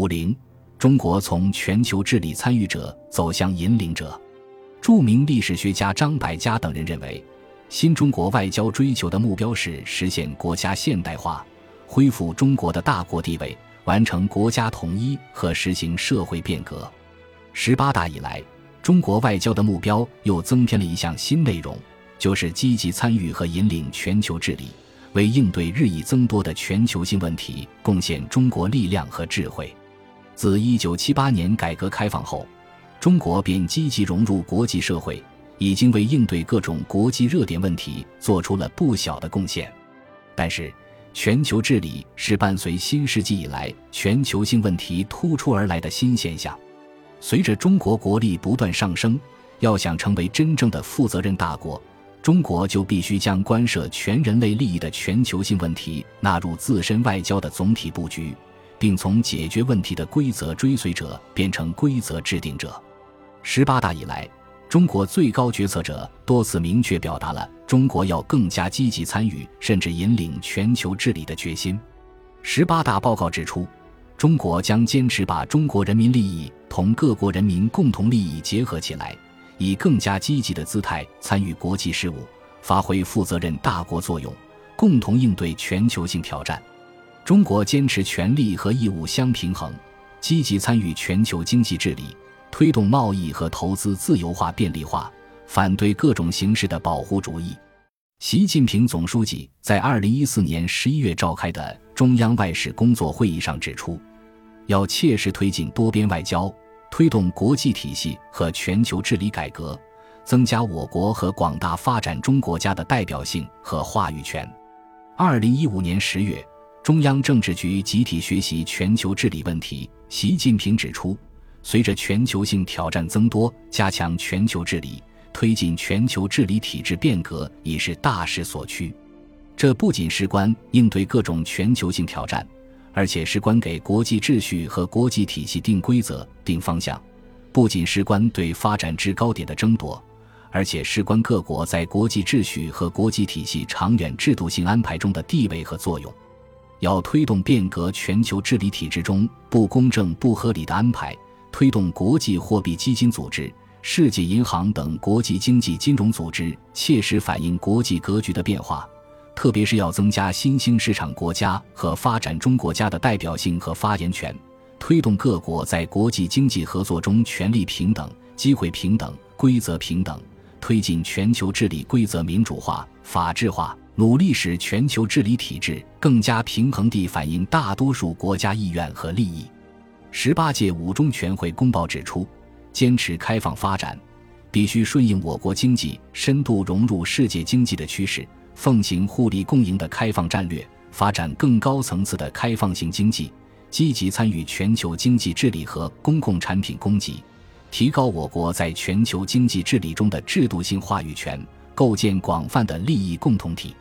五零，中国从全球治理参与者走向引领者。著名历史学家张百家等人认为，新中国外交追求的目标是实现国家现代化，恢复中国的大国地位，完成国家统一和实行社会变革。十八大以来，中国外交的目标又增添了一项新内容，就是积极参与和引领全球治理，为应对日益增多的全球性问题贡献中国力量和智慧。自一九七八年改革开放后。中国便积极融入国际社会，已经为应对各种国际热点问题做出了不小的贡献。但是，全球治理是伴随新世纪以来全球性问题突出而来的新现象。随着中国国力不断上升，要想成为真正的负责任大国，中国就必须将关涉全人类利益的全球性问题纳入自身外交的总体布局，并从解决问题的规则追随者变成规则制定者。十八大以来，中国最高决策者多次明确表达了中国要更加积极参与甚至引领全球治理的决心。十八大报告指出，中国将坚持把中国人民利益同各国人民共同利益结合起来，以更加积极的姿态参与国际事务，发挥负责任大国作用，共同应对全球性挑战。中国坚持权利和义务相平衡，积极参与全球经济治理。推动贸易和投资自由化便利化，反对各种形式的保护主义。习近平总书记在二零一四年十一月召开的中央外事工作会议上指出，要切实推进多边外交，推动国际体系和全球治理改革，增加我国和广大发展中国家的代表性和话语权。二零一五年十月，中央政治局集体学习全球治理问题，习近平指出。随着全球性挑战增多，加强全球治理、推进全球治理体制变革已是大势所趋。这不仅事关应对各种全球性挑战，而且事关给国际秩序和国际体系定规则、定方向；不仅事关对发展制高点的争夺，而且事关各国在国际秩序和国际体系长远制度性安排中的地位和作用。要推动变革全球治理体制中不公正、不合理的安排。推动国际货币基金组织、世界银行等国际经济金融组织切实反映国际格局的变化，特别是要增加新兴市场国家和发展中国家的代表性和发言权，推动各国在国际经济合作中权利平等、机会平等、规则平等，推进全球治理规则民主化、法治化，努力使全球治理体制更加平衡地反映大多数国家意愿和利益。十八届五中全会公报指出，坚持开放发展，必须顺应我国经济深度融入世界经济的趋势，奉行互利共赢的开放战略，发展更高层次的开放型经济，积极参与全球经济治理和公共产品供给，提高我国在全球经济治理中的制度性话语权，构建广泛的利益共同体，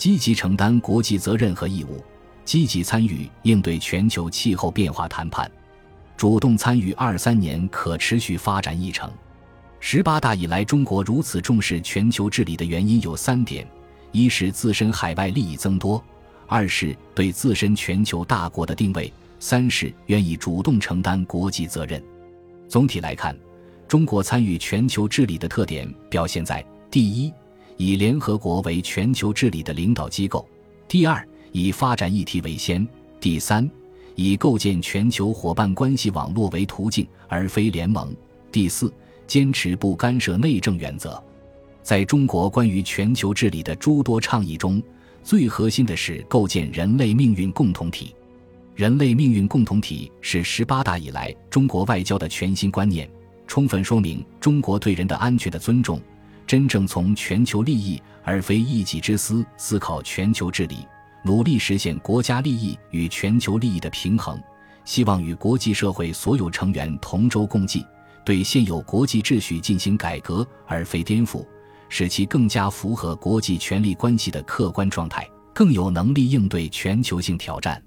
积极承担国际责任和义务，积极参与应对全球气候变化谈判。主动参与二三年可持续发展议程。十八大以来，中国如此重视全球治理的原因有三点：一是自身海外利益增多；二是对自身全球大国的定位；三是愿意主动承担国际责任。总体来看，中国参与全球治理的特点表现在：第一，以联合国为全球治理的领导机构；第二，以发展议题为先；第三。以构建全球伙伴关系网络为途径，而非联盟。第四，坚持不干涉内政原则。在中国关于全球治理的诸多倡议中，最核心的是构建人类命运共同体。人类命运共同体是十八大以来中国外交的全新观念，充分说明中国对人的安全的尊重，真正从全球利益而非一己之私思考全球治理。努力实现国家利益与全球利益的平衡，希望与国际社会所有成员同舟共济，对现有国际秩序进行改革而非颠覆，使其更加符合国际权力关系的客观状态，更有能力应对全球性挑战。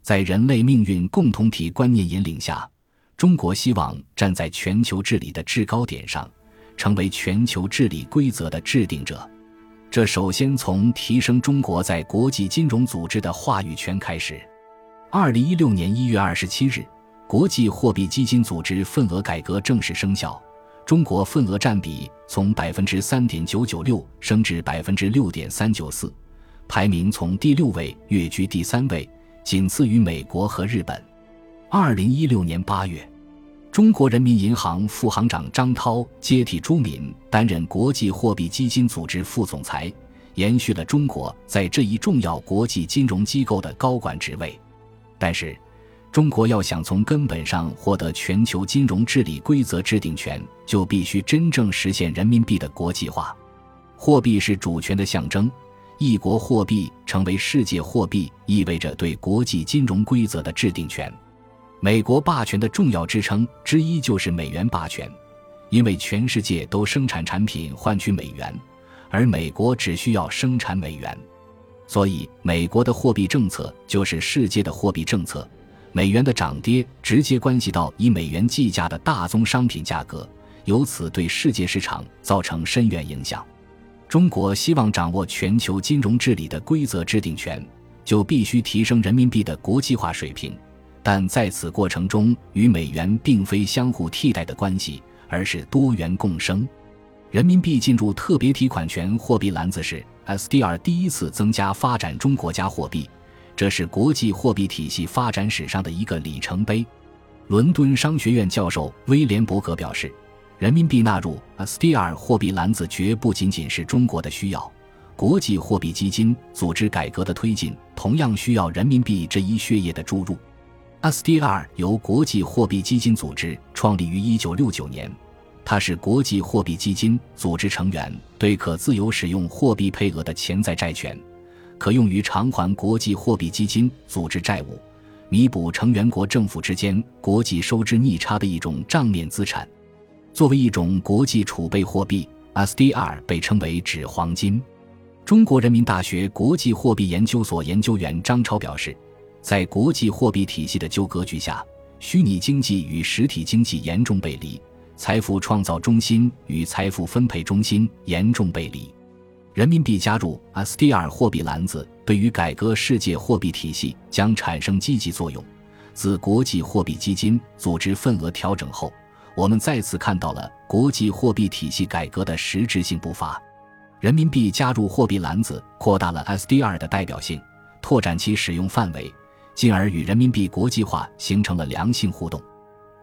在人类命运共同体观念引领下，中国希望站在全球治理的制高点上，成为全球治理规则的制定者。这首先从提升中国在国际金融组织的话语权开始。二零一六年一月二十七日，国际货币基金组织份额改革正式生效，中国份额占比从百分之三点九九六升至百分之六点三九四，排名从第六位跃居第三位，仅次于美国和日本。二零一六年八月，中国人民银行副行长张涛接替朱敏担任国际货币基金组织副总裁，延续了中国在这一重要国际金融机构的高管职位。但是，中国要想从根本上获得全球金融治理规则制定权，就必须真正实现人民币的国际化。货币是主权的象征，一国货币成为世界货币，意味着对国际金融规则的制定权。美国霸权的重要支撑之一就是美元霸权，因为全世界都生产产品换取美元，而美国只需要生产美元，所以美国的货币政策就是世界的货币政策。美元的涨跌直接关系到以美元计价的大宗商品价格，由此对世界市场造成深远影响。中国希望掌握全球金融治理的规则制定权，就必须提升人民币的国际化水平。但在此过程中，与美元并非相互替代的关系，而是多元共生。人民币进入特别提款权货币篮子时，SDR 第一次增加发展中国家货币。这是国际货币体系发展史上的一个里程碑。伦敦商学院教授威廉伯格表示，人民币纳入 SDR 货币篮子绝不仅仅是中国的需要，国际货币基金组织改革的推进同样需要人民币这一血液的注入。SDR 由国际货币基金组织创立于1969年，它是国际货币基金组织成员对可自由使用货币配额的潜在债权。可用于偿还国际货币基金组织债务，弥补成员国政府之间国际收支逆差的一种账面资产。作为一种国际储备货币，SDR 被称为“纸黄金”。中国人民大学国际货币研究所研究员张超表示，在国际货币体系的旧格局下，虚拟经济与实体经济严重背离，财富创造中心与财富分配中心严重背离。人民币加入 SDR 货币篮子，对于改革世界货币体系将产生积极作用。自国际货币基金组织份额调整后，我们再次看到了国际货币体系改革的实质性步伐。人民币加入货币篮子，扩大了 SDR 的代表性，拓展其使用范围，进而与人民币国际化形成了良性互动。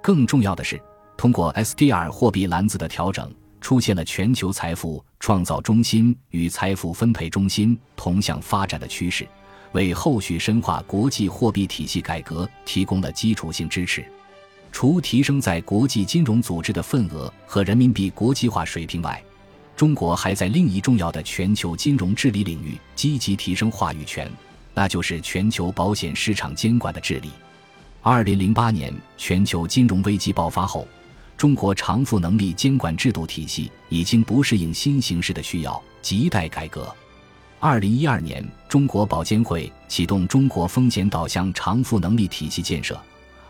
更重要的是，通过 SDR 货币篮子的调整。出现了全球财富创造中心与财富分配中心同向发展的趋势，为后续深化国际货币体系改革提供了基础性支持。除提升在国际金融组织的份额和人民币国际化水平外，中国还在另一重要的全球金融治理领域积极提升话语权，那就是全球保险市场监管的治理。二零零八年全球金融危机爆发后。中国偿付能力监管制度体系已经不适应新形势的需要，亟待改革。二零一二年，中国保监会启动中国风险导向偿付能力体系建设。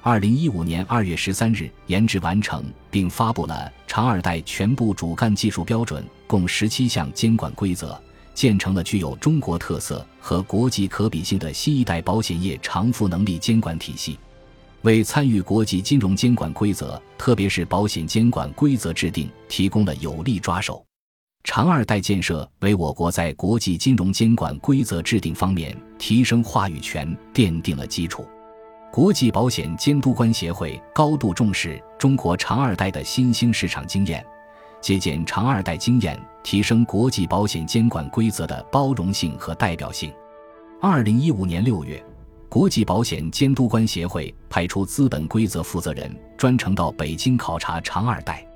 二零一五年二月十三日，研制完成并发布了长二代全部主干技术标准，共十七项监管规则，建成了具有中国特色和国际可比性的新一代保险业偿付能力监管体系。为参与国际金融监管规则，特别是保险监管规则制定提供了有力抓手。长二代建设为我国在国际金融监管规则制定方面提升话语权奠定了基础。国际保险监督官协会高度重视中国长二代的新兴市场经验，借鉴长二代经验，提升国际保险监管规则的包容性和代表性。二零一五年六月。国际保险监督官协会派出资本规则负责人专程到北京考察长二代，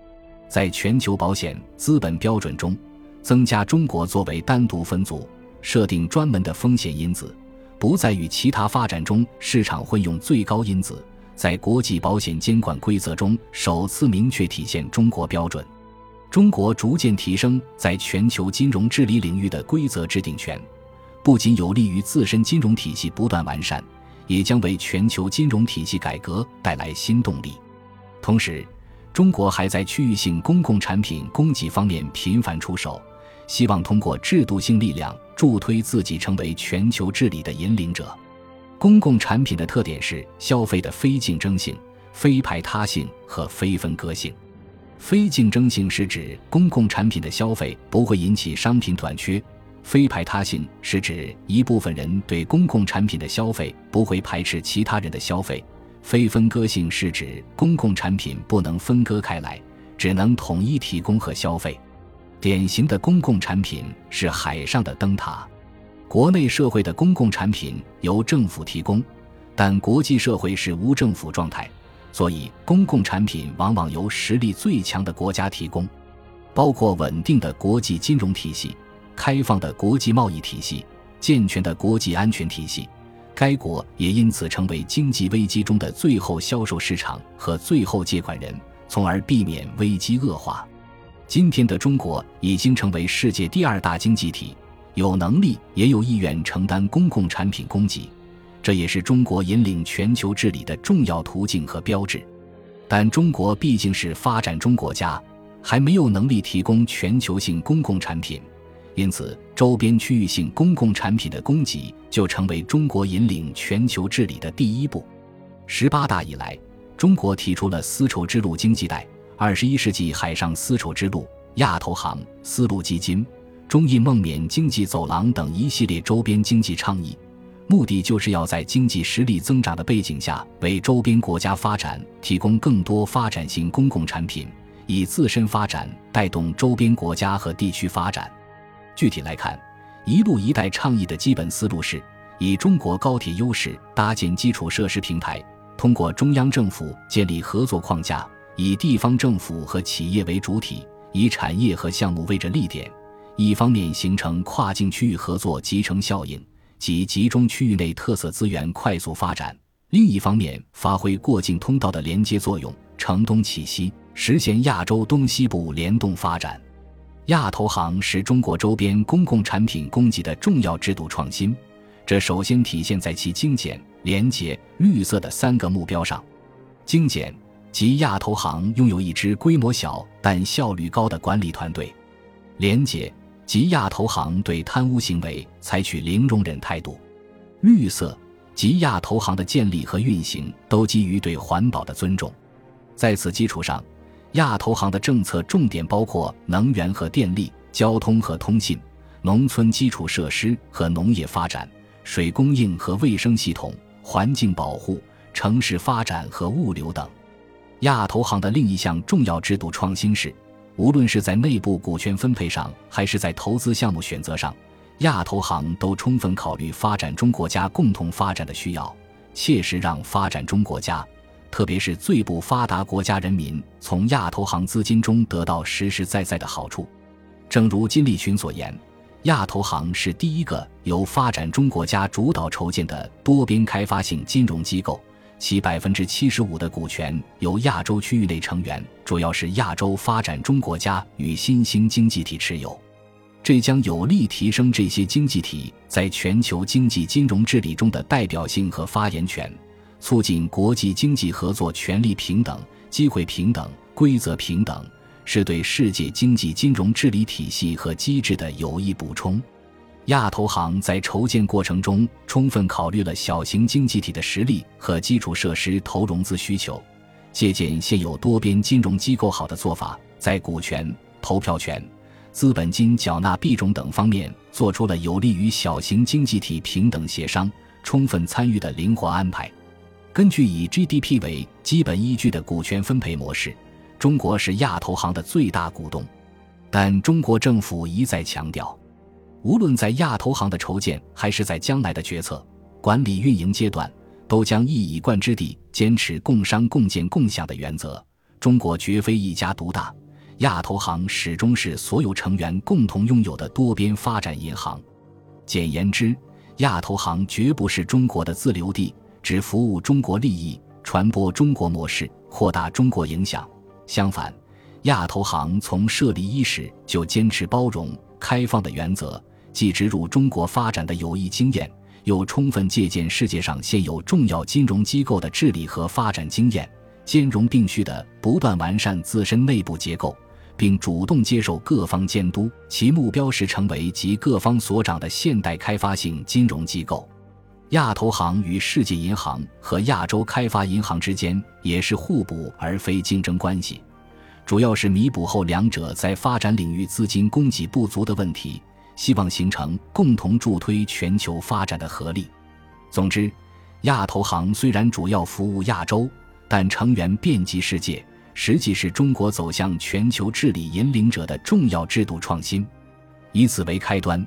在全球保险资本标准中，增加中国作为单独分组，设定专门的风险因子，不再与其他发展中市场混用最高因子，在国际保险监管规则中首次明确体现中国标准。中国逐渐提升在全球金融治理领域的规则制定权。不仅有利于自身金融体系不断完善，也将为全球金融体系改革带来新动力。同时，中国还在区域性公共产品供给方面频繁出手，希望通过制度性力量助推自己成为全球治理的引领者。公共产品的特点是消费的非竞争性，非排他性和非分割性。非竞争性是指公共产品的消费不会引起商品短缺；非排他性是指一部分人对公共产品的消费不会排斥其他人的消费；非分割性是指公共产品不能分割开来，只能统一提供和消费。典型的公共产品是海上的灯塔。国内社会的公共产品由政府提供，但国际社会是无政府状态。所以，公共产品往往由实力最强的国家提供，包括稳定的国际金融体系、开放的国际贸易体系、健全的国际安全体系。该国也因此成为经济危机中的最后销售市场和最后借款人，从而避免危机恶化。今天的中国已经成为世界第二大经济体，有能力也有意愿承担公共产品供给。这也是中国引领全球治理的重要途径和标志，但中国毕竟是发展中国家，还没有能力提供全球性公共产品，因此周边区域性公共产品的供给就成为中国引领全球治理的第一步。十八大以来，中国提出了丝绸之路经济带、二十一世纪海上丝绸之路、亚投行、丝路基金、中印孟缅经济走廊等一系列周边经济倡议。目的就是要在经济实力增长的背景下，为周边国家发展提供更多发展型公共产品，以自身发展带动周边国家和地区发展。具体来看，“一路一带”倡议的基本思路是以中国高铁优势搭建基础设施平台，通过中央政府建立合作框架，以地方政府和企业为主体，以产业和项目为着力点，一方面形成跨境区域合作集成效应。及集中区域内特色资源快速发展，另一方面发挥过境通道的连接作用，承东启西，实现亚洲东西部联动发展。亚投行是中国周边公共产品供给的重要制度创新，这首先体现在其精简、廉洁、绿色的三个目标上。精简，即亚投行拥有一支规模小但效率高的管理团队；廉洁。即亚投行对贪污行为采取零容忍态度，绿色即亚投行的建立和运行都基于对环保的尊重。在此基础上，亚投行的政策重点包括能源和电力、交通和通信、农村基础设施和农业发展、水供应和卫生系统、环境保护、城市发展和物流等。亚投行的另一项重要制度创新是。无论是在内部股权分配上，还是在投资项目选择上，亚投行都充分考虑发展中国家共同发展的需要，切实让发展中国家，特别是最不发达国家人民，从亚投行资金中得到实实在在的好处。正如金立群所言，亚投行是第一个由发展中国家主导筹建的多边开发性金融机构。其百分之七十五的股权由亚洲区域内成员，主要是亚洲发展中国家与新兴经济体持有，这将有力提升这些经济体在全球经济金融治理中的代表性和发言权，促进国际经济合作权利平等、机会平等、规则平等，是对世界经济金融治理体系和机制的有益补充。亚投行在筹建过程中充分考虑了小型经济体的实力和基础设施投融资需求，借鉴现有多边金融机构好的做法，在股权、投票权、资本金缴纳币种等方面做出了有利于小型经济体平等协商、充分参与的灵活安排。根据以 GDP 为基本依据的股权分配模式，中国是亚投行的最大股东，但中国政府一再强调。无论在亚投行的筹建，还是在将来的决策、管理、运营阶段，都将一以贯之地坚持共商共建共享的原则。中国绝非一家独大，亚投行始终是所有成员共同拥有的多边发展银行。简言之，亚投行绝不是中国的自留地，只服务中国利益，传播中国模式，扩大中国影响。相反，亚投行从设立伊始就坚持包容、开放的原则。既植入中国发展的有益经验，又充分借鉴世界上现有重要金融机构的治理和发展经验，兼容并蓄地不断完善自身内部结构，并主动接受各方监督。其目标是成为集各方所长的现代开发性金融机构。亚投行与世界银行和亚洲开发银行之间也是互补而非竞争关系，主要是弥补后两者在发展领域资金供给不足的问题，希望形成共同助推全球发展的合力。总之，亚投行虽然主要服务亚洲，但成员遍及世界，实际是中国走向全球治理引领者的重要制度创新。以此为开端，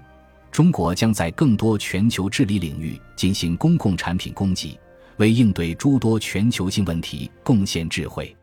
中国将在更多全球治理领域进行公共产品供给，为应对诸多全球性问题贡献智慧。